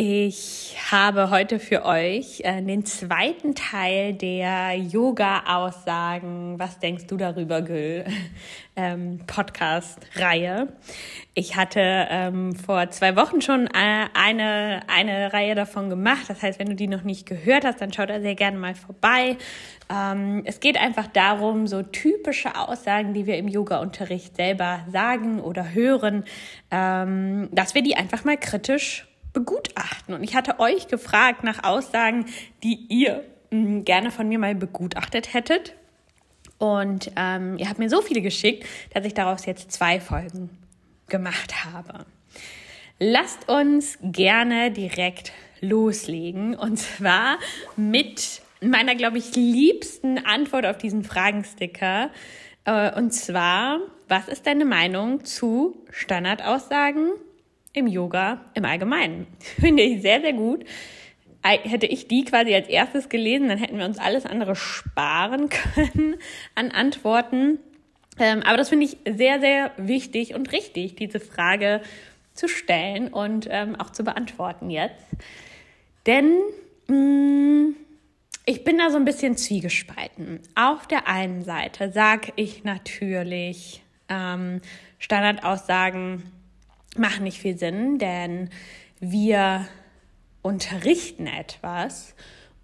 Ich habe heute für euch äh, den zweiten Teil der Yoga-Aussagen, was denkst du darüber, Gül, ähm, Podcast-Reihe. Ich hatte ähm, vor zwei Wochen schon äh, eine, eine Reihe davon gemacht. Das heißt, wenn du die noch nicht gehört hast, dann schau da sehr gerne mal vorbei. Ähm, es geht einfach darum, so typische Aussagen, die wir im Yoga-Unterricht selber sagen oder hören, ähm, dass wir die einfach mal kritisch begutachten. Und ich hatte euch gefragt nach Aussagen, die ihr mh, hm, gerne von mir mal begutachtet hättet. Und ähm, ihr habt mir so viele geschickt, dass ich daraus jetzt zwei Folgen gemacht habe. Lasst uns gerne direkt loslegen. Und zwar mit meiner, glaube ich, liebsten Antwort auf diesen Fragensticker. Äh, und zwar, was ist deine Meinung zu Standardaussagen im Yoga im Allgemeinen. Finde ich sehr, sehr gut. Hätte ich die quasi als erstes gelesen, dann hätten wir uns alles andere sparen können an Antworten. Ähm, aber das finde ich sehr, sehr wichtig und richtig, diese Frage zu stellen und ähm, auch zu beantworten jetzt. Denn mm, ich bin da so ein bisschen zwiegespalten. Auf der einen Seite sage ich natürlich ähm, Standardaussagen machen nicht viel Sinn, denn wir unterrichten etwas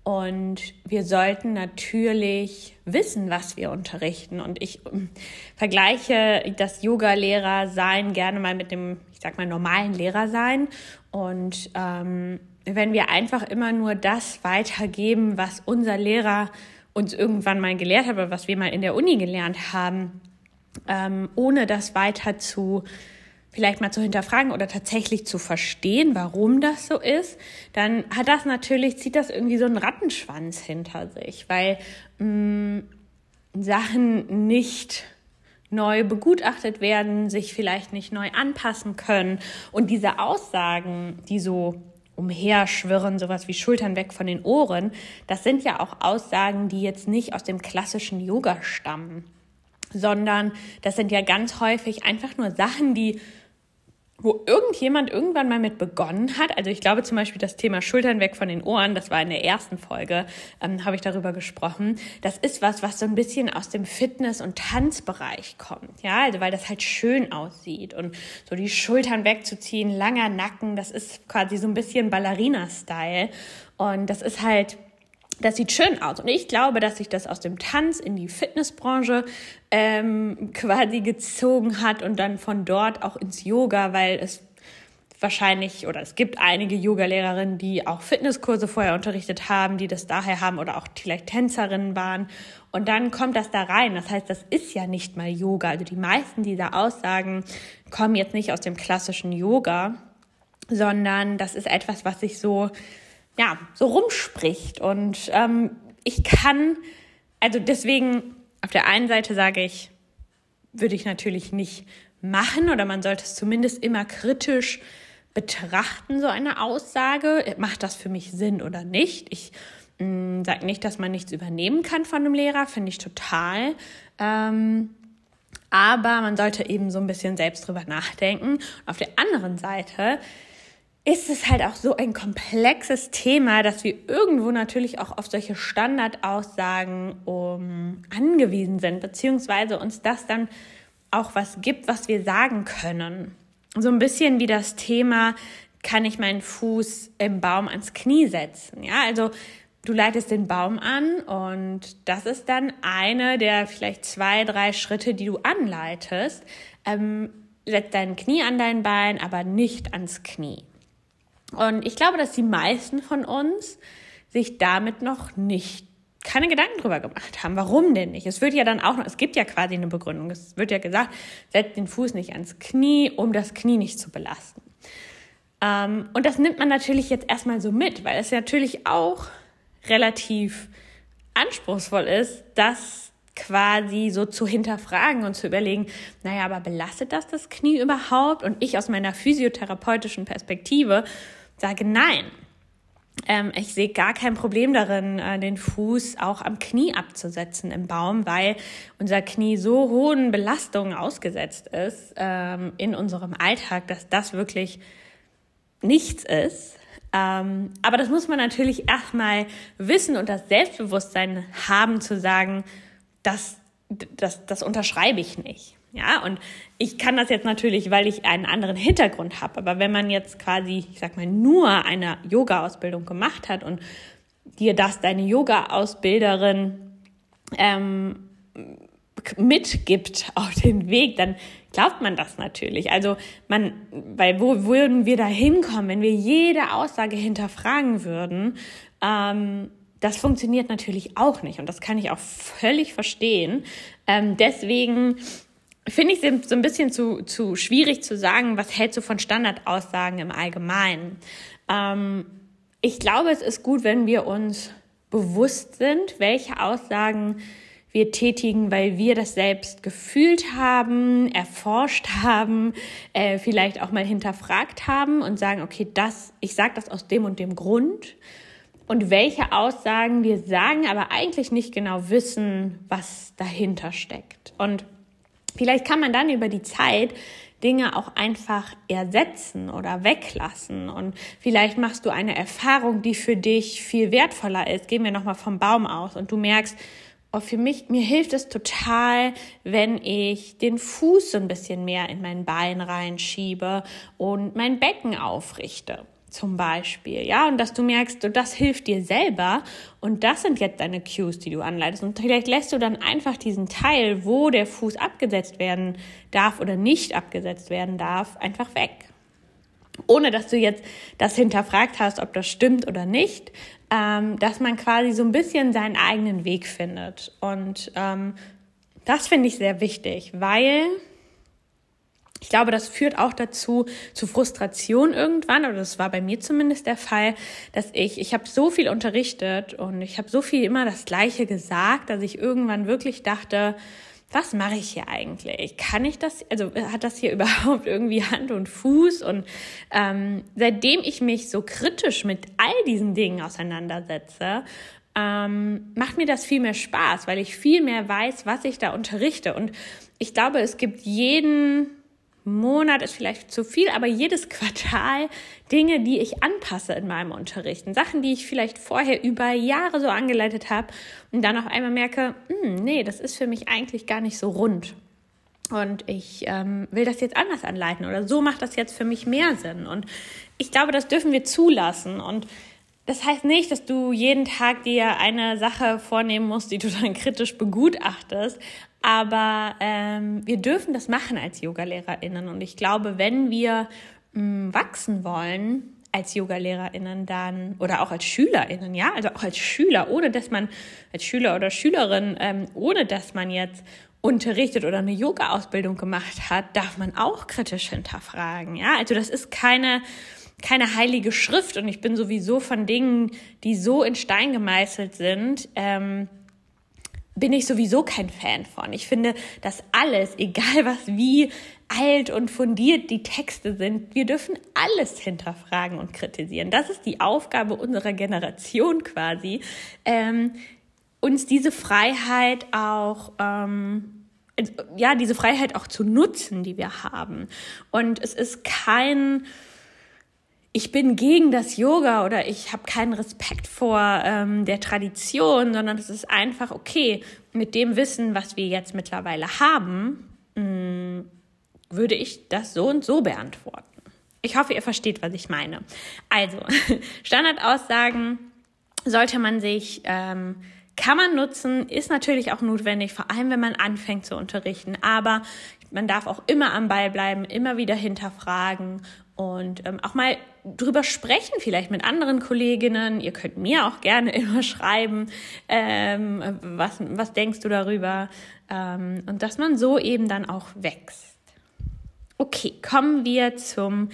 und wir sollten natürlich wissen, was wir unterrichten. Und ich ähm, vergleiche das Yoga-Lehrer sein gerne mal mit dem, ich sag mal, normalen Lehrer sein. Und ähm, wenn wir einfach immer nur das weitergeben, was unser Lehrer uns irgendwann mal gelehrt hat oder was wir mal in der Uni gelernt haben, ähm, ohne das weiter zu vielleicht mal zu hinterfragen oder tatsächlich zu verstehen, warum das so ist, dann hat das natürlich, zieht das irgendwie so einen Rattenschwanz hinter sich, weil mh, mm, Sachen nicht neu begutachtet werden, sich vielleicht nicht neu anpassen können. Und diese Aussagen, die so umherschwirren, sowas wie Schultern weg von den Ohren, das sind ja auch Aussagen, die jetzt nicht aus dem klassischen Yoga stammen, sondern das sind ja ganz häufig einfach nur Sachen, die wo irgendjemand irgendwann mal mit begonnen hat. Also ich glaube zum Beispiel das Thema Schultern weg von den Ohren, das war in der ersten Folge, ähm, habe ich darüber gesprochen. Das ist was, was so ein bisschen aus dem Fitness- und Tanzbereich kommt. Ja, also weil das halt schön aussieht und so die Schultern wegzuziehen, langer Nacken, das ist quasi so ein bisschen Ballerina-Style. Und das ist halt das sieht schön aus. Und ich glaube, dass sich das aus dem Tanz in die Fitnessbranche ähm, quasi gezogen hat und dann von dort auch ins Yoga, weil es wahrscheinlich oder es gibt einige Yoga-Lehrerinnen, die auch Fitnesskurse vorher unterrichtet haben, die das daher haben oder auch vielleicht Tänzerinnen waren. Und dann kommt das da rein. Das heißt, das ist ja nicht mal Yoga. Also die meisten dieser Aussagen kommen jetzt nicht aus dem klassischen Yoga, sondern das ist etwas, was sich so ja, so rumspricht. Und ähm, ich kann, also deswegen, auf der einen Seite sage ich, würde ich natürlich nicht machen oder man sollte es zumindest immer kritisch betrachten, so eine Aussage. Macht das für mich Sinn oder nicht? Ich mm, sage nicht, dass man nichts übernehmen kann von einem Lehrer, finde ich total. Ähm, aber man sollte eben so ein bisschen selbst drüber nachdenken. Auf der anderen Seite ist es halt auch so ein komplexes Thema, dass wir irgendwo natürlich auch auf solche Standardaussagen um, angewiesen sind, beziehungsweise uns das dann auch was gibt, was wir sagen können. So ein bisschen wie das Thema, kann ich meinen Fuß im Baum ans Knie setzen? Ja, also du leitest den Baum an und das ist dann eine der vielleicht zwei, drei Schritte, die du anleitest. Ähm, setz dein Knie an dein Bein, aber nicht ans Knie. Und ich glaube, dass die meisten von uns sich damit noch nicht keine Gedanken drüber gemacht haben. Warum denn nicht? Es wird ja dann auch noch, es gibt ja quasi eine Begründung. Es wird ja gesagt, setzt den Fuß nicht ans Knie, um das Knie nicht zu belasten. Ähm, und das nimmt man natürlich jetzt erstmal so mit, weil es natürlich auch relativ anspruchsvoll ist, das quasi so zu hinterfragen und zu überlegen, naja, aber belastet das das Knie überhaupt? Und ich aus meiner physiotherapeutischen Perspektive sage nein. Ähm, ich sehe gar kein Problem darin, äh, den Fuß auch am Knie abzusetzen im Baum, weil unser Knie so hohen Belastungen ausgesetzt ist ähm, in unserem Alltag, dass das wirklich nichts ist. Ähm, aber das muss man natürlich erstmal wissen und das Selbstbewusstsein haben zu sagen, das, das, das unterschreibe ich nicht. Ja, und ich kann das jetzt natürlich, weil ich einen anderen Hintergrund habe. Aber wenn man jetzt quasi, ich sag mal, nur eine Yoga-Ausbildung gemacht hat und dir das deine Yoga-Ausbilderin ähm, mitgibt auf den Weg, dann glaubt man das natürlich. Also man, weil wo würden wir da hinkommen, wenn wir jede Aussage hinterfragen würden? Ähm, das funktioniert natürlich auch nicht und das kann ich auch völlig verstehen. Ähm, deswegen finde ich so ein bisschen zu, zu schwierig zu sagen, was hältst du von Standardaussagen im Allgemeinen. Ähm, ich glaube, es ist gut, wenn wir uns bewusst sind, welche Aussagen wir tätigen, weil wir das selbst gefühlt haben, erforscht haben, äh, vielleicht auch mal hinterfragt haben und sagen, okay, das, ich sage das aus dem und dem Grund und welche Aussagen wir sagen, aber eigentlich nicht genau wissen, was dahinter steckt. Und vielleicht kann man dann über die Zeit Dinge auch einfach ersetzen oder weglassen. Und vielleicht machst du eine Erfahrung, die für dich viel wertvoller ist. Gehen wir nochmal vom Baum aus und du merkst, oh, für mich, mir hilft es total, wenn ich den Fuß so ein bisschen mehr in mein Bein reinschiebe und mein Becken aufrichte zum Beispiel, ja, und dass du merkst, das hilft dir selber und das sind jetzt deine Cues, die du anleitest und vielleicht lässt du dann einfach diesen Teil, wo der Fuß abgesetzt werden darf oder nicht abgesetzt werden darf, einfach weg. Ohne dass du jetzt das hinterfragt hast, ob das stimmt oder nicht, ähm, dass man quasi so ein bisschen seinen eigenen Weg findet. Und ähm, das finde ich sehr wichtig, weil ich glaube, das führt auch dazu, zu Frustration irgendwann, oder das war bei mir zumindest der Fall, dass ich, ich habe so viel unterrichtet und ich habe so viel immer das Gleiche gesagt, dass ich irgendwann wirklich dachte, was mache ich hier eigentlich? Kann ich das, also hat das hier überhaupt irgendwie Hand und Fuß? Und ähm, seitdem ich mich so kritisch mit all diesen Dingen auseinandersetze, ähm, macht mir das viel mehr Spaß, weil ich viel mehr weiß, was ich da unterrichte. Und ich glaube, es gibt jeden Monat ist vielleicht zu viel, aber jedes Quartal Dinge, die ich anpasse in meinem Unterrichten. Sachen, die ich vielleicht vorher über Jahre so angeleitet habe und dann auf einmal merke, hm, nee, das ist für mich eigentlich gar nicht so rund. Und ich ähm, will das jetzt anders anleiten oder so macht das jetzt für mich mehr Sinn. Und ich glaube, das dürfen wir zulassen. Und das heißt nicht, dass du jeden Tag dir eine Sache vornehmen musst, die du dann kritisch begutachtest, aber ähm, wir dürfen das machen als Yogalehrerinnen. Und ich glaube, wenn wir mh, mm, wachsen wollen als Yogalehrerinnen dann oder auch als Schülerinnen, ja, also auch als Schüler, ohne dass man als Schüler oder Schülerin, ähm, ohne dass man jetzt unterrichtet oder eine Yoga-Ausbildung gemacht hat, darf man auch kritisch hinterfragen. Ja, also das ist keine keine heilige Schrift und ich bin sowieso von Dingen, die so in Stein gemeißelt sind, ähm, bin ich sowieso kein Fan von. Ich finde, dass alles, egal was wie alt und fundiert die Texte sind, wir dürfen alles hinterfragen und kritisieren. Das ist die Aufgabe unserer Generation quasi, ähm, uns diese Freiheit auch ähm, ja, diese Freiheit auch zu nutzen, die wir haben. Und es ist kein ich bin gegen das Yoga oder ich habe keinen Respekt vor ähm, der Tradition, sondern es ist einfach okay, mit dem Wissen, was wir jetzt mittlerweile haben, mh, mm, würde ich das so und so beantworten. Ich hoffe, ihr versteht, was ich meine. Also, Standardaussagen sollte man sich, ähm, kann man nutzen, ist natürlich auch notwendig, vor allem wenn man anfängt zu unterrichten. Aber man darf auch immer am Ball bleiben, immer wieder hinterfragen und ähm, auch mal drüber sprechen, vielleicht mit anderen Kolleginnen. Ihr könnt mir auch gerne immer schreiben, ähm, was, was denkst du darüber? Ähm, und dass man so eben dann auch wächst. Okay, kommen wir zum,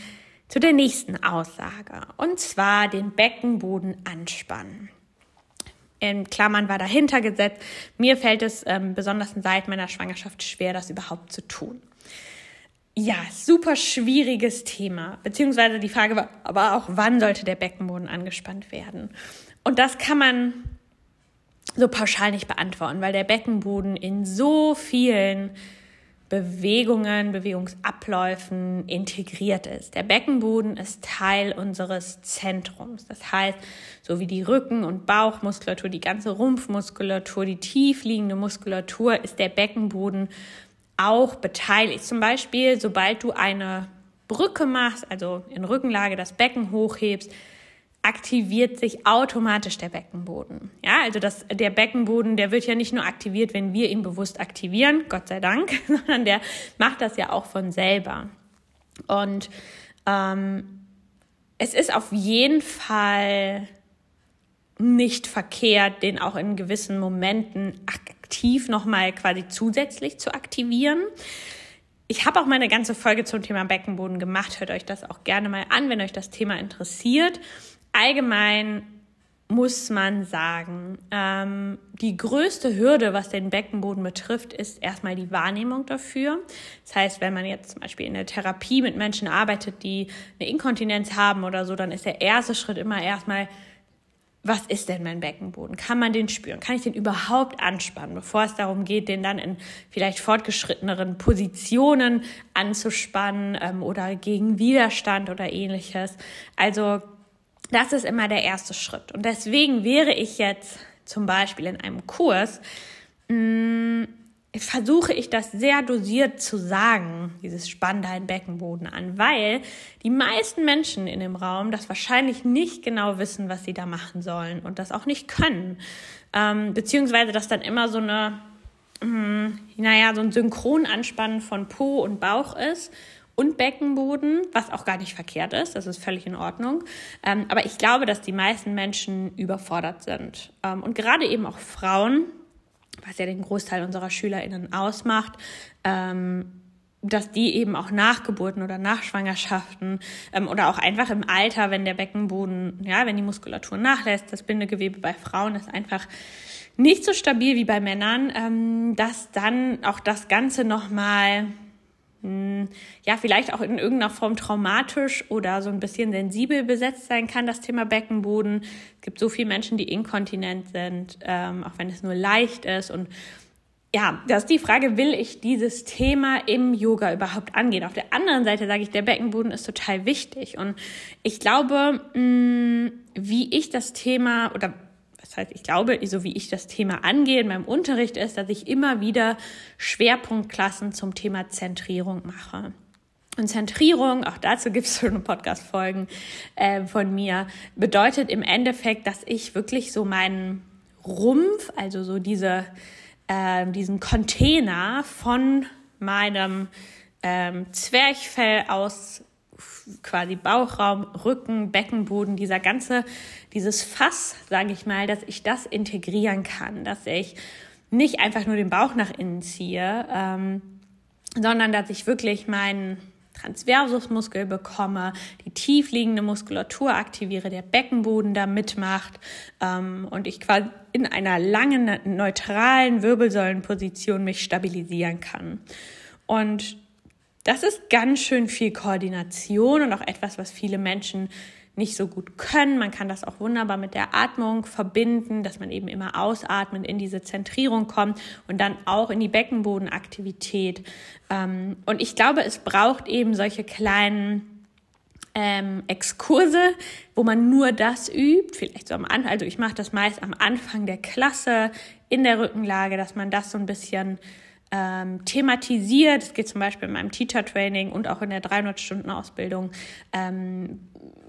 zu der nächsten Aussage. Und zwar den Beckenboden anspannen. In Klammern war dahinter gesetzt. Mir fällt es ähm, besonders seit meiner Schwangerschaft schwer, das überhaupt zu tun. Ja, super schwieriges Thema. Beziehungsweise die Frage war aber auch, wann sollte der Beckenboden angespannt werden? Und das kann man so pauschal nicht beantworten, weil der Beckenboden in so vielen Bewegungen, Bewegungsabläufen integriert ist. Der Beckenboden ist Teil unseres Zentrums. Das heißt, so wie die Rücken- und Bauchmuskulatur, die ganze Rumpfmuskulatur, die tiefliegende Muskulatur, ist der Beckenboden auch beteiligt. Zum Beispiel, sobald du eine Brücke machst, also in Rückenlage das Becken hochhebst, aktiviert sich automatisch der Beckenboden. Ja, also das, der Beckenboden, der wird ja nicht nur aktiviert, wenn wir ihn bewusst aktivieren, Gott sei Dank, sondern der macht das ja auch von selber. Und ähm, es ist auf jeden Fall nicht verkehrt, den auch in gewissen Momenten aktiv nochmal quasi zusätzlich zu aktivieren. Ich habe auch meine ganze Folge zum Thema Beckenboden gemacht. Hört euch das auch gerne mal an, wenn euch das Thema interessiert allgemein muss man sagen, ähm, die größte Hürde, was den Beckenboden betrifft, ist erstmal die Wahrnehmung dafür. Das heißt, wenn man jetzt zum Beispiel in der Therapie mit Menschen arbeitet, die eine Inkontinenz haben oder so, dann ist der erste Schritt immer erstmal, was ist denn mein Beckenboden? Kann man den spüren? Kann ich den überhaupt anspannen, bevor es darum geht, den dann in vielleicht fortgeschritteneren Positionen anzuspannen ähm, oder gegen Widerstand oder ähnliches? Also das ist immer der erste Schritt. Und deswegen wäre ich jetzt zum Beispiel in einem Kurs, mh, mm, versuche ich das sehr dosiert zu sagen, dieses Spann deinen Beckenboden an, weil die meisten Menschen in dem Raum das wahrscheinlich nicht genau wissen, was sie da machen sollen und das auch nicht können. Ähm, beziehungsweise das dann immer so eine, mh, mm, naja, so ein Synchronanspannen von Po und Bauch ist und Beckenboden, was auch gar nicht verkehrt ist, das ist völlig in Ordnung. Ähm, aber ich glaube, dass die meisten Menschen überfordert sind. Ähm, und gerade eben auch Frauen, was ja den Großteil unserer SchülerInnen ausmacht, ähm, dass die eben auch nach Geburten oder nach Schwangerschaften ähm, oder auch einfach im Alter, wenn der Beckenboden, ja, wenn die Muskulatur nachlässt, das Bindegewebe bei Frauen ist einfach nicht so stabil wie bei Männern, ähm, dass dann auch das Ganze nochmal hm, ja, vielleicht auch in irgendeiner Form traumatisch oder so ein bisschen sensibel besetzt sein kann, das Thema Beckenboden. Es gibt so viele Menschen, die inkontinent sind, ähm, auch wenn es nur leicht ist. Und ja, das ist die Frage, will ich dieses Thema im Yoga überhaupt angehen? Auf der anderen Seite sage ich, der Beckenboden ist total wichtig. Und ich glaube, mh, hm, wie ich das Thema oder das heißt, ich glaube, so wie ich das Thema angehe in meinem Unterricht ist, dass ich immer wieder Schwerpunktklassen zum Thema Zentrierung mache. Und Zentrierung, auch dazu gibt es schon Podcast-Folgen äh, von mir, bedeutet im Endeffekt, dass ich wirklich so meinen Rumpf, also so diese, äh, diesen Container von meinem ähm, Zwerchfell aus quasi Bauchraum, Rücken, Beckenboden, dieser ganze, dieses Fass, sage ich mal, dass ich das integrieren kann, dass ich nicht einfach nur den Bauch nach innen ziehe, ähm, sondern dass ich wirklich meinen Transversusmuskel bekomme, die tiefliegende Muskulatur aktiviere, der Beckenboden da mitmacht ähm, und ich quasi in einer langen, neutralen Wirbelsäulenposition mich stabilisieren kann. Und das ist ganz schön viel Koordination und auch etwas, was viele Menschen nicht so gut können. Man kann das auch wunderbar mit der Atmung verbinden, dass man eben immer ausatmend in diese Zentrierung kommt und dann auch in die Beckenbodenaktivität. Ähm, und ich glaube, es braucht eben solche kleinen ähm, Exkurse, wo man nur das übt, vielleicht so am Anfang, also ich mache das meist am Anfang der Klasse in der Rückenlage, dass man das so ein bisschen ähm, thematisiert. Es geht zum Beispiel in meinem Teacher-Training und auch in der 300-Stunden-Ausbildung ähm,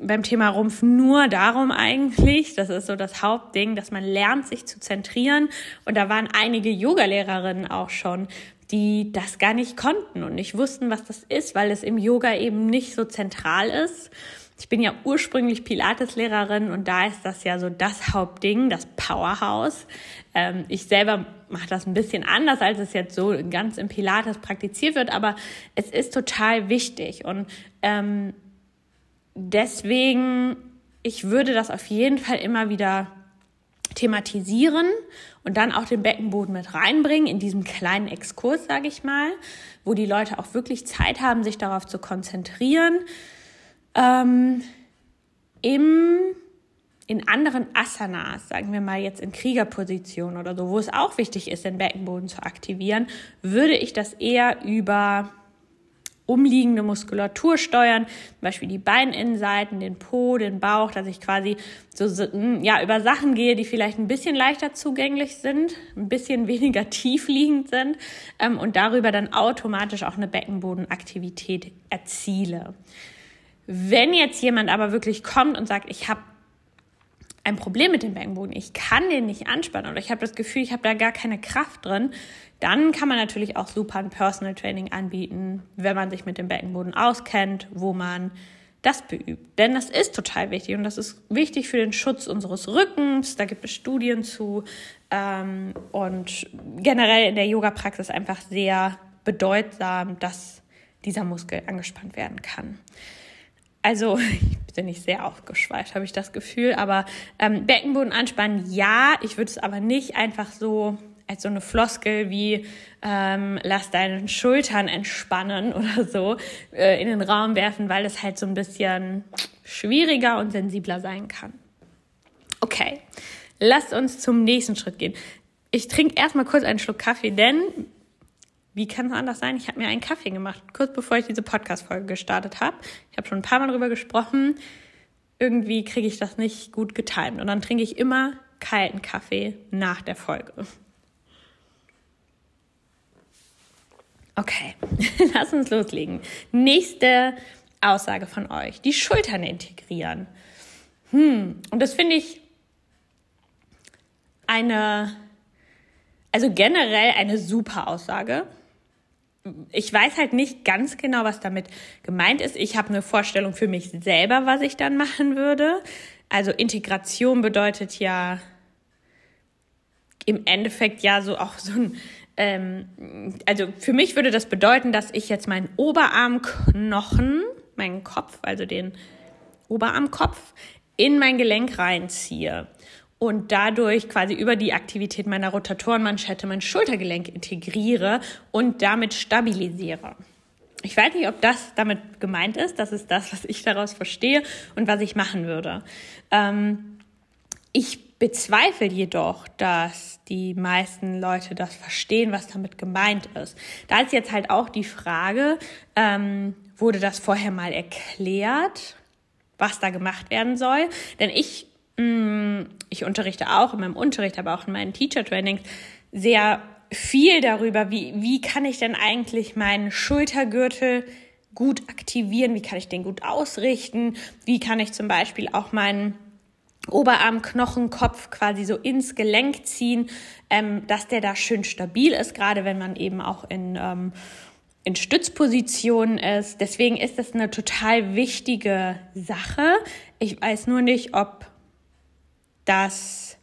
beim Thema Rumpf nur darum eigentlich, das ist so das Hauptding, dass man lernt, sich zu zentrieren. Und da waren einige Yoga-Lehrerinnen auch schon, die das gar nicht konnten und nicht wussten, was das ist, weil es im Yoga eben nicht so zentral ist. Ich bin ja ursprünglich Pilates-Lehrerin und da ist das ja so das Hauptding, das Powerhouse. Ähm, ich selber mache das ein bisschen anders, als es jetzt so ganz im Pilates praktiziert wird, aber es ist total wichtig und ähm, deswegen, ich würde das auf jeden Fall immer wieder thematisieren und dann auch den Beckenboden mit reinbringen in diesem kleinen Exkurs, sage ich mal, wo die Leute auch wirklich Zeit haben, sich darauf zu konzentrieren. Ähm, Im in anderen Asanas, sagen wir mal jetzt in Kriegerposition oder so, wo es auch wichtig ist, den Beckenboden zu aktivieren, würde ich das eher über umliegende Muskulatur steuern, zum Beispiel die Beininnenseiten, den Po, den Bauch, dass ich quasi so, hm, ja, über Sachen gehe, die vielleicht ein bisschen leichter zugänglich sind, ein bisschen weniger tief liegend sind ähm, und darüber dann automatisch auch eine Beckenbodenaktivität erziele. Wenn jetzt jemand aber wirklich kommt und sagt, ich habe ein Problem mit dem Beckenboden, ich kann den nicht anspannen oder ich habe das Gefühl, ich habe da gar keine Kraft drin, dann kann man natürlich auch super ein Personal Training anbieten, wenn man sich mit dem Beckenboden auskennt, wo man das beübt. Denn das ist total wichtig und das ist wichtig für den Schutz unseres Rückens. Da gibt es Studien zu ähm, und generell in der Yoga-Praxis einfach sehr bedeutsam, dass dieser Muskel angespannt werden kann. Also, ich bin nicht sehr aufgeschweift, habe ich das Gefühl. Aber ähm, Beckenboden anspannen, ja. Ich würde es aber nicht einfach so als so eine Floskel wie ähm, lass deinen Schultern entspannen oder so äh, in den Raum werfen, weil es halt so ein bisschen schwieriger und sensibler sein kann. Okay, lasst uns zum nächsten Schritt gehen. Ich trinke erstmal kurz einen Schluck Kaffee, denn wie kann es anders sein? Ich habe mir einen Kaffee gemacht, kurz bevor ich diese Podcast-Folge gestartet habe. Ich habe schon ein paar Mal drüber gesprochen. Irgendwie kriege ich das nicht gut getimt. Und dann trinke ich immer kalten Kaffee nach der Folge. Okay, lass uns loslegen. Nächste Aussage von euch. Die Schultern integrieren. Hm, und das finde ich eine, also generell eine super Aussage ich weiß halt nicht ganz genau, was damit gemeint ist. Ich habe eine Vorstellung für mich selber, was ich dann machen würde. Also Integration bedeutet ja im Endeffekt ja so auch so ein, ähm, also für mich würde das bedeuten, dass ich jetzt meinen Oberarmknochen, meinen Kopf, also den Oberarmkopf, in mein Gelenk reinziehe und dadurch quasi über die Aktivität meiner Rotatorenmanschette mein Schultergelenk integriere und damit stabilisiere. Ich weiß nicht, ob das damit gemeint ist. Das ist das, was ich daraus verstehe und was ich machen würde. Ähm, ich bezweifle jedoch, dass die meisten Leute das verstehen, was damit gemeint ist. Da ist jetzt halt auch die Frage, ähm, wurde das vorher mal erklärt, was da gemacht werden soll? Denn ich ich unterrichte auch in meinem Unterricht, aber auch in meinen Teacher-Trainings sehr viel darüber, wie, wie kann ich denn eigentlich meinen Schultergürtel gut aktivieren, wie kann ich den gut ausrichten, wie kann ich zum Beispiel auch meinen Oberarmknochenkopf quasi so ins Gelenk ziehen, ähm, dass der da schön stabil ist, gerade wenn man eben auch in, ähm, in Stützpositionen ist. Deswegen ist das eine total wichtige Sache. Ich weiß nur nicht, ob das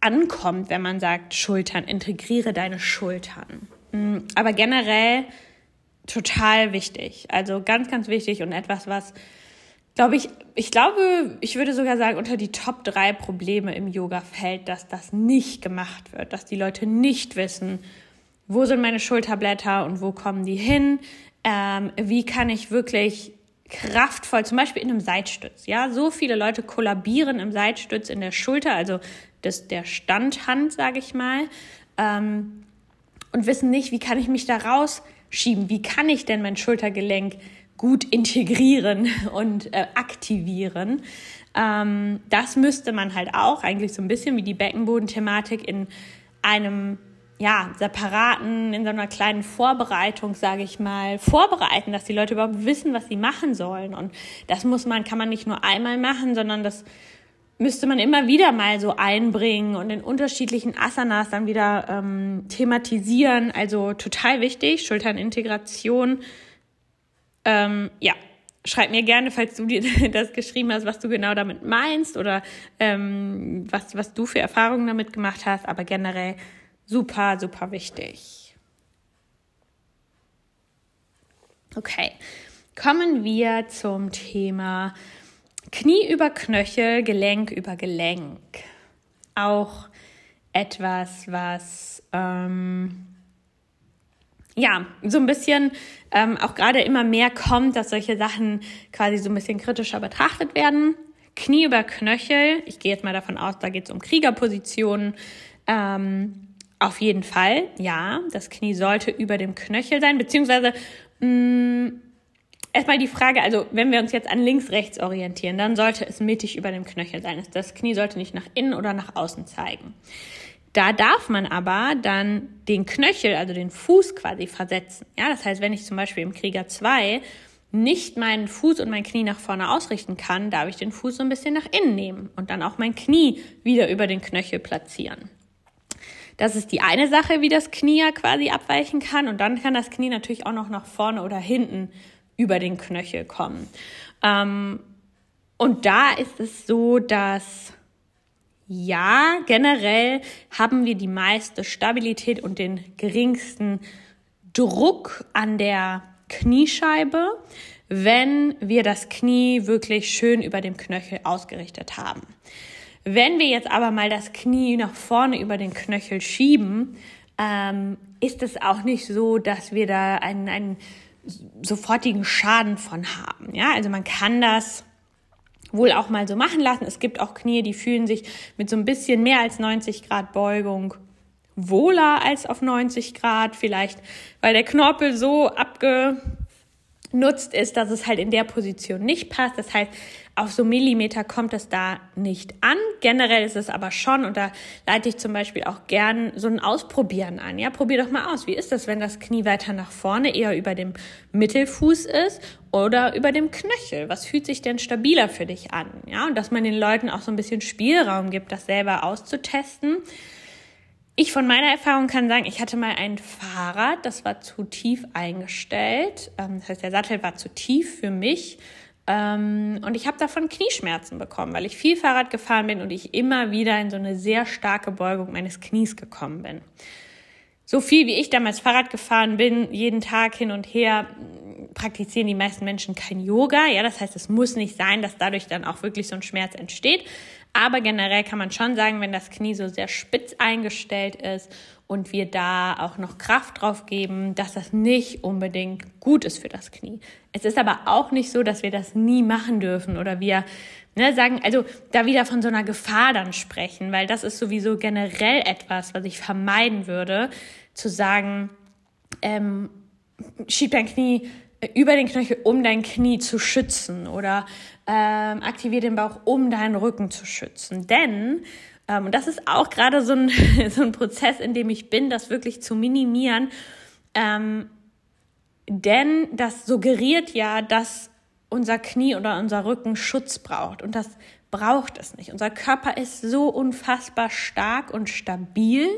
ankommt, wenn man sagt, Schultern, integriere deine Schultern. Mm, aber generell total wichtig. Also ganz, ganz wichtig und etwas, was, glaube ich, ich glaube, ich würde sogar sagen, unter die Top drei Probleme im Yoga fällt, dass das nicht gemacht wird, dass die Leute nicht wissen, wo sind meine Schulterblätter und wo kommen die hin? Ähm, wie kann ich wirklich kraftvoll, zum Beispiel in einem Seitstütz. Ja, so viele Leute kollabieren im Seitstütz in der Schulter, also das, der Standhand, sage ich mal, ähm, und wissen nicht, wie kann ich mich da rausschieben? Wie kann ich denn mein Schultergelenk gut integrieren und äh, aktivieren? Ähm, das müsste man halt auch eigentlich so ein bisschen wie die Beckenbodenthematik in einem ja, separaten, in so einer kleinen Vorbereitung, sage ich mal, vorbereiten, dass die Leute überhaupt wissen, was sie machen sollen. Und das muss man, kann man nicht nur einmal machen, sondern das müsste man immer wieder mal so einbringen und in unterschiedlichen Asanas dann wieder ähm, thematisieren. Also total wichtig, Schulternintegration. Ähm, ja, schreib mir gerne, falls du dir das geschrieben hast, was du genau damit meinst oder ähm, was, was du für Erfahrungen damit gemacht hast. Aber generell Super, super wichtig. Okay, kommen wir zum Thema Knie über Knöchel, Gelenk über Gelenk. auch etwas, was ähm, ja so ein bisschen ähm, auch gerade immer mehr kommt, dass solche Sachen quasi so ein bisschen kritischer betrachtet werden. Knie über Knöchel, ich gehe jetzt mal davon aus, da geht es um Kriegerpositionen. Ähm, auf jeden Fall, ja, das Knie sollte über dem Knöchel sein, beziehungsweise mh, mm, erstmal die Frage, also wenn wir uns jetzt an links, rechts orientieren, dann sollte es mittig über dem Knöchel sein. Das Knie sollte nicht nach innen oder nach außen zeigen. Da darf man aber dann den Knöchel, also den Fuß quasi versetzen. Ja, das heißt, wenn ich zum Beispiel im Krieger 2 nicht meinen Fuß und mein Knie nach vorne ausrichten kann, darf ich den Fuß so ein bisschen nach innen nehmen und dann auch mein Knie wieder über den Knöchel platzieren. Das ist die eine Sache, wie das Knie ja quasi abweichen kann. Und dann kann das Knie natürlich auch noch nach vorne oder hinten über den Knöchel kommen. Ähm, und da ist es so, dass ja, generell haben wir die meiste Stabilität und den geringsten Druck an der Kniescheibe, wenn wir das Knie wirklich schön über dem Knöchel ausgerichtet haben. Wenn wir jetzt aber mal das Knie nach vorne über den Knöchel schieben, ähm, ist es auch nicht so, dass wir da einen, einen sofortigen Schaden von haben. Ja, also man kann das wohl auch mal so machen lassen. Es gibt auch Knie, die fühlen sich mit so ein bisschen mehr als 90 Grad Beugung wohler als auf 90 Grad. Vielleicht, weil der Knorpel so abgenutzt ist, dass es halt in der Position nicht passt. Das heißt, auf so Millimeter kommt es da nicht an. Generell ist es aber schon, und da leite ich zum Beispiel auch gern so ein Ausprobieren an. Ja, probier doch mal aus. Wie ist das, wenn das Knie weiter nach vorne eher über dem Mittelfuß ist oder über dem Knöchel? Was fühlt sich denn stabiler für dich an? Ja, und dass man den Leuten auch so ein bisschen Spielraum gibt, das selber auszutesten. Ich von meiner Erfahrung kann sagen, ich hatte mal ein Fahrrad, das war zu tief eingestellt. Ähm, das heißt, der Sattel war zu tief für mich. Ähm, und ich habe davon Knieschmerzen bekommen, weil ich viel Fahrrad gefahren bin und ich immer wieder in so eine sehr starke Beugung meines Knies gekommen bin. So viel wie ich damals Fahrrad gefahren bin, jeden Tag hin und her, praktizieren die meisten Menschen kein Yoga. Ja, das heißt, es muss nicht sein, dass dadurch dann auch wirklich so ein Schmerz entsteht. Aber generell kann man schon sagen, wenn das Knie so sehr spitz eingestellt ist und wir da auch noch Kraft drauf geben, dass das nicht unbedingt gut ist für das Knie. Es ist aber auch nicht so, dass wir das nie machen dürfen oder wir ne, sagen, also da wieder von so einer Gefahr dann sprechen, weil das ist sowieso generell etwas, was ich vermeiden würde, zu sagen, ähm, schieb dein Knie über den Knöchel, um dein Knie zu schützen oder ähm, aktiviere den Bauch, um deinen Rücken zu schützen. Denn, ähm, und das ist auch gerade so ein, so ein Prozess, in dem ich bin, das wirklich zu minimieren, ähm, denn das suggeriert ja, dass unser Knie oder unser Rücken Schutz braucht. Und das braucht es nicht. Unser Körper ist so unfassbar stark und stabil.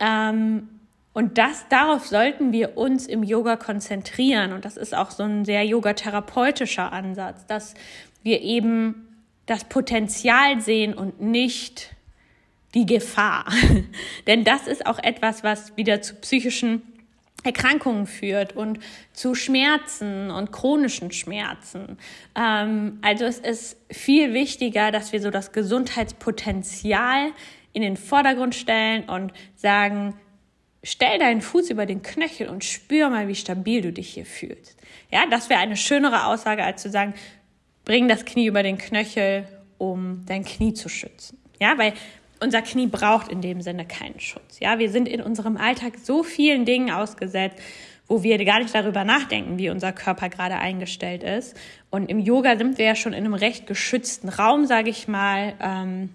Ähm, und das, darauf sollten wir uns im Yoga konzentrieren. Und das ist auch so ein sehr yogatherapeutischer Ansatz, dass wir eben das Potenzial sehen und nicht die Gefahr. Denn das ist auch etwas, was wieder zu psychischen Erkrankungen führt und zu Schmerzen und chronischen Schmerzen. Ähm, also es ist viel wichtiger, dass wir so das Gesundheitspotenzial in den Vordergrund stellen und sagen, Stell deinen Fuß über den Knöchel und spür mal, wie stabil du dich hier fühlst. Ja, das wäre eine schönere Aussage, als zu sagen, bring das Knie über den Knöchel, um dein Knie zu schützen. Ja, weil unser Knie braucht in dem Sinne keinen Schutz. Ja, wir sind in unserem Alltag so vielen Dingen ausgesetzt, wo wir gar nicht darüber nachdenken, wie unser Körper gerade eingestellt ist. Und im Yoga sind wir ja schon in einem recht geschützten Raum, sage ich mal. Ähm,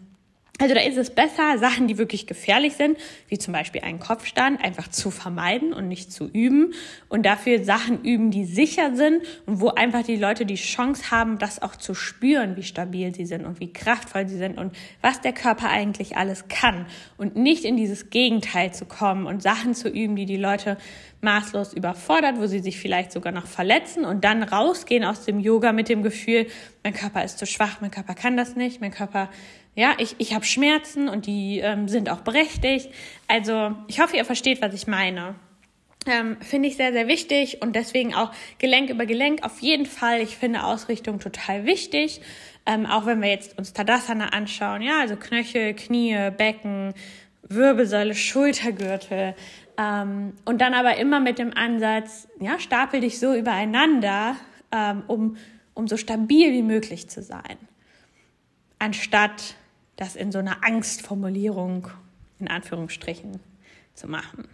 also da ist es besser, Sachen, die wirklich gefährlich sind, wie zum Beispiel einen Kopfstand, einfach zu vermeiden und nicht zu üben und dafür Sachen üben, die sicher sind und wo einfach die Leute die Chance haben, das auch zu spüren, wie stabil sie sind und wie kraftvoll sie sind und was der Körper eigentlich alles kann und nicht in dieses Gegenteil zu kommen und Sachen zu üben, die die Leute maßlos überfordert, wo sie sich vielleicht sogar noch verletzen und dann rausgehen aus dem Yoga mit dem Gefühl, mein Körper ist zu schwach, mein Körper kann das nicht, mein Körper ja, ich, ich habe Schmerzen und die ähm, sind auch berechtigt. Also ich hoffe, ihr versteht, was ich meine. Ähm, finde ich sehr, sehr wichtig und deswegen auch Gelenk über Gelenk auf jeden Fall. Ich finde Ausrichtung total wichtig. Ähm, auch wenn wir jetzt uns Tadasana anschauen, ja, also Knöchel, Knie, Becken, Wirbelsäule, Schultergürtel. Ähm, und dann aber immer mit dem Ansatz, ja, stapel dich so übereinander, ähm, um, um so stabil wie möglich zu sein. Anstatt das in so einer Angstformulierung, in Anführungsstrichen, zu machen.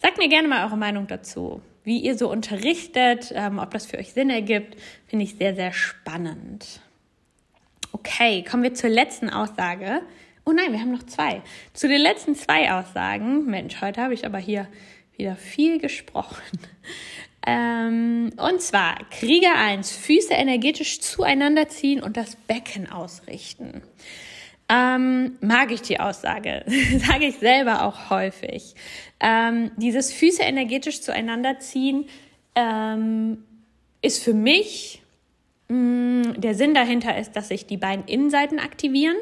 Sagt mir gerne mal eure Meinung dazu, wie ihr so unterrichtet, ähm, ob das für euch Sinn ergibt, finde ich sehr, sehr spannend. Okay, kommen wir zur letzten Aussage. Oh nein, wir haben noch zwei. Zu den letzten zwei Aussagen. Mensch, heute habe ich aber hier wieder viel gesprochen. Ähm, und zwar Krieger 1, Füße energetisch zueinander ziehen und das Becken ausrichten. Ähm, mag ich die Aussage, sage ich selber auch häufig. Ähm, dieses Füße energetisch zueinander ziehen ähm, ist für mich, mh, mm, der Sinn dahinter ist, dass sich die beiden Innenseiten aktivieren.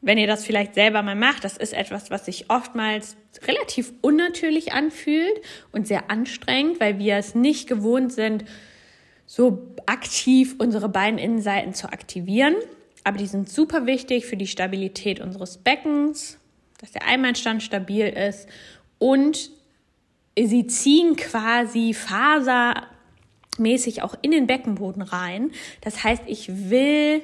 Wenn ihr das vielleicht selber mal macht, das ist etwas, was sich oftmals relativ unnatürlich anfühlt und sehr anstrengend, weil wir es nicht gewohnt sind, so aktiv unsere beiden Innenseiten zu aktivieren aber die sind super wichtig für die Stabilität unseres Beckens, dass der Einbeinstand stabil ist und sie ziehen quasi fasermäßig auch in den Beckenboden rein. Das heißt, ich will,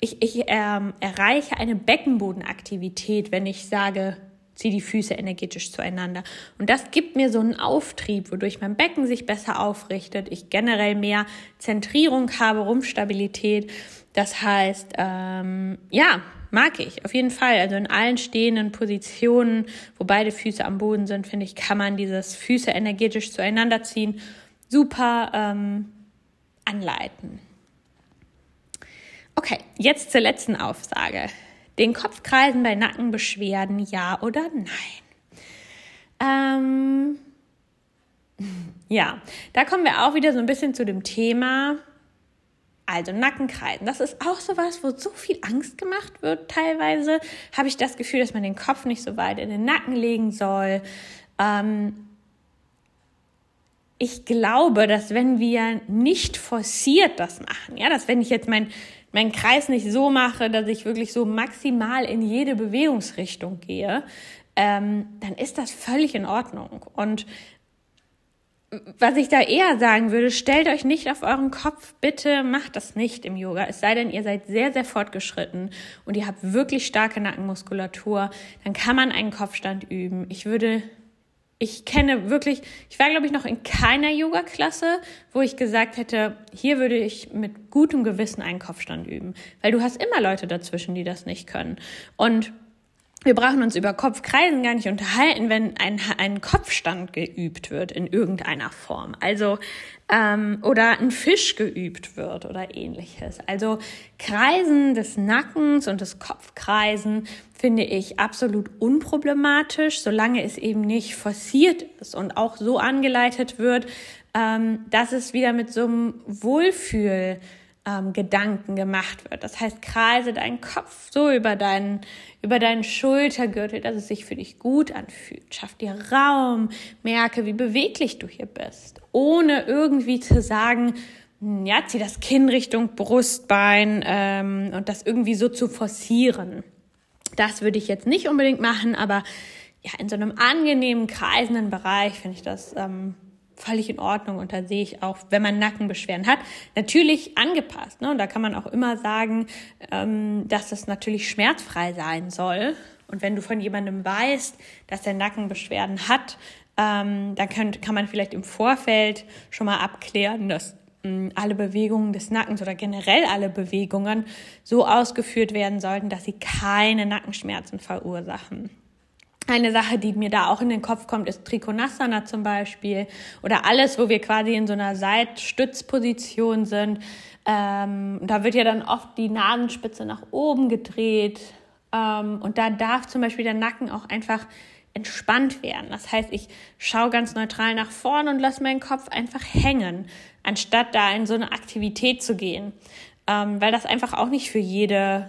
ich, ich ähm, erreiche eine Beckenbodenaktivität, wenn ich sage, zieh die Füße energetisch zueinander. Und das gibt mir so einen Auftrieb, wodurch mein Becken sich besser aufrichtet, ich generell mehr Zentrierung habe, Rumpfstabilität das heißt, ähm, ja, mag ich auf jeden Fall. Also in allen stehenden Positionen, wo beide Füße am Boden sind, finde ich, kann man dieses Füße energetisch zueinander ziehen super ähm, anleiten. Okay, jetzt zur letzten Aufsage. Den Kopf kreisen bei Nackenbeschwerden, ja oder nein? Ähm, ja, da kommen wir auch wieder so ein bisschen zu dem Thema, also Nackenkreisen, das ist auch sowas, wo so viel Angst gemacht wird. Teilweise habe ich das Gefühl, dass man den Kopf nicht so weit in den Nacken legen soll. Ähm ich glaube, dass wenn wir nicht forciert das machen, ja, dass wenn ich jetzt mein, meinen Kreis nicht so mache, dass ich wirklich so maximal in jede Bewegungsrichtung gehe, ähm, dann ist das völlig in Ordnung. Und was ich da eher sagen würde, stellt euch nicht auf euren Kopf, bitte macht das nicht im Yoga. Es sei denn, ihr seid sehr, sehr fortgeschritten und ihr habt wirklich starke Nackenmuskulatur, dann kann man einen Kopfstand üben. Ich würde, ich kenne wirklich, ich war glaube ich noch in keiner Yoga-Klasse, wo ich gesagt hätte, hier würde ich mit gutem Gewissen einen Kopfstand üben. Weil du hast immer Leute dazwischen, die das nicht können. Und wir brauchen uns über Kopfkreisen gar nicht unterhalten, wenn ein, ein Kopfstand geübt wird in irgendeiner Form. Also ähm, oder ein Fisch geübt wird oder ähnliches. Also Kreisen des Nackens und des Kopfkreisen finde ich absolut unproblematisch, solange es eben nicht forciert ist und auch so angeleitet wird, ähm, dass es wieder mit so einem Wohlfühl ähm, Gedanken gemacht wird. Das heißt, kreise deinen Kopf so über deinen, über deinen Schultergürtel, dass es sich für dich gut anfühlt. Schaff dir Raum, merke, wie beweglich du hier bist, ohne irgendwie zu sagen, hm, ja, zieh das Kinn Richtung Brustbein ähm, und das irgendwie so zu forcieren. Das würde ich jetzt nicht unbedingt machen, aber ja, in so einem angenehmen, kreisenden Bereich finde ich das ähm, völlig in Ordnung und da sehe ich auch, wenn man Nackenbeschwerden hat, natürlich angepasst. Ne? Und da kann man auch immer sagen, ähm, dass das natürlich schmerzfrei sein soll. Und wenn du von jemandem weißt, dass er Nackenbeschwerden hat, ähm, dann kann, kann man vielleicht im Vorfeld schon mal abklären, dass ähm, alle Bewegungen des Nackens oder generell alle Bewegungen so ausgeführt werden sollten, dass sie keine Nackenschmerzen verursachen. Eine Sache, die mir da auch in den Kopf kommt, ist Trikonasana zum Beispiel oder alles, wo wir quasi in so einer Seitstützposition sind. Ähm, da wird ja dann oft die Nasenspitze nach oben gedreht ähm, und da darf zum Beispiel der Nacken auch einfach entspannt werden. Das heißt, ich schaue ganz neutral nach vorn und lasse meinen Kopf einfach hängen, anstatt da in so eine Aktivität zu gehen, ähm, weil das einfach auch nicht für jede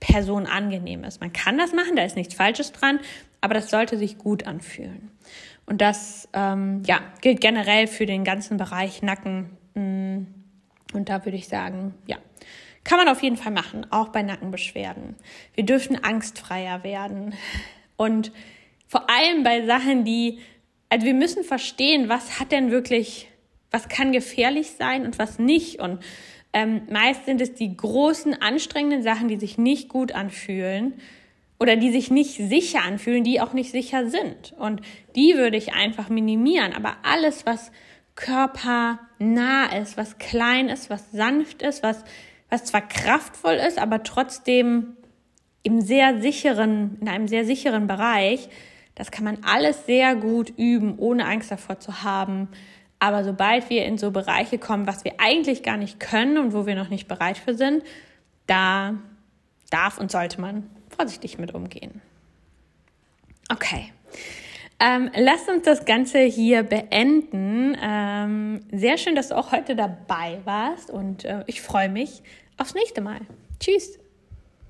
Person angenehm ist. Man kann das machen, da ist nichts Falsches dran, aber das sollte sich gut anfühlen. Und das ähm, ja, gilt generell für den ganzen Bereich Nacken. Mm, und da würde ich sagen, ja, kann man auf jeden Fall machen, auch bei Nackenbeschwerden. Wir dürfen angstfreier werden. Und vor allem bei Sachen, die, also wir müssen verstehen, was hat denn wirklich, was kann gefährlich sein und was nicht. Und ähm, meist sind es die großen, anstrengenden Sachen, die sich nicht gut anfühlen oder die sich nicht sicher anfühlen, die auch nicht sicher sind. Und die würde ich einfach minimieren. Aber alles, was körpernah ist, was klein ist, was sanft ist, was, was zwar kraftvoll ist, aber trotzdem im sehr sicheren, in einem sehr sicheren Bereich, das kann man alles sehr gut üben, ohne Angst davor zu haben. Aber sobald wir in so Bereiche kommen, was wir eigentlich gar nicht können und wo wir noch nicht bereit für sind, da darf und sollte man vorsichtig mit umgehen. Okay. Ähm, lasst uns das Ganze hier beenden. Ähm, sehr schön, dass du auch heute dabei warst und äh, ich freue mich aufs nächste Mal. Tschüss.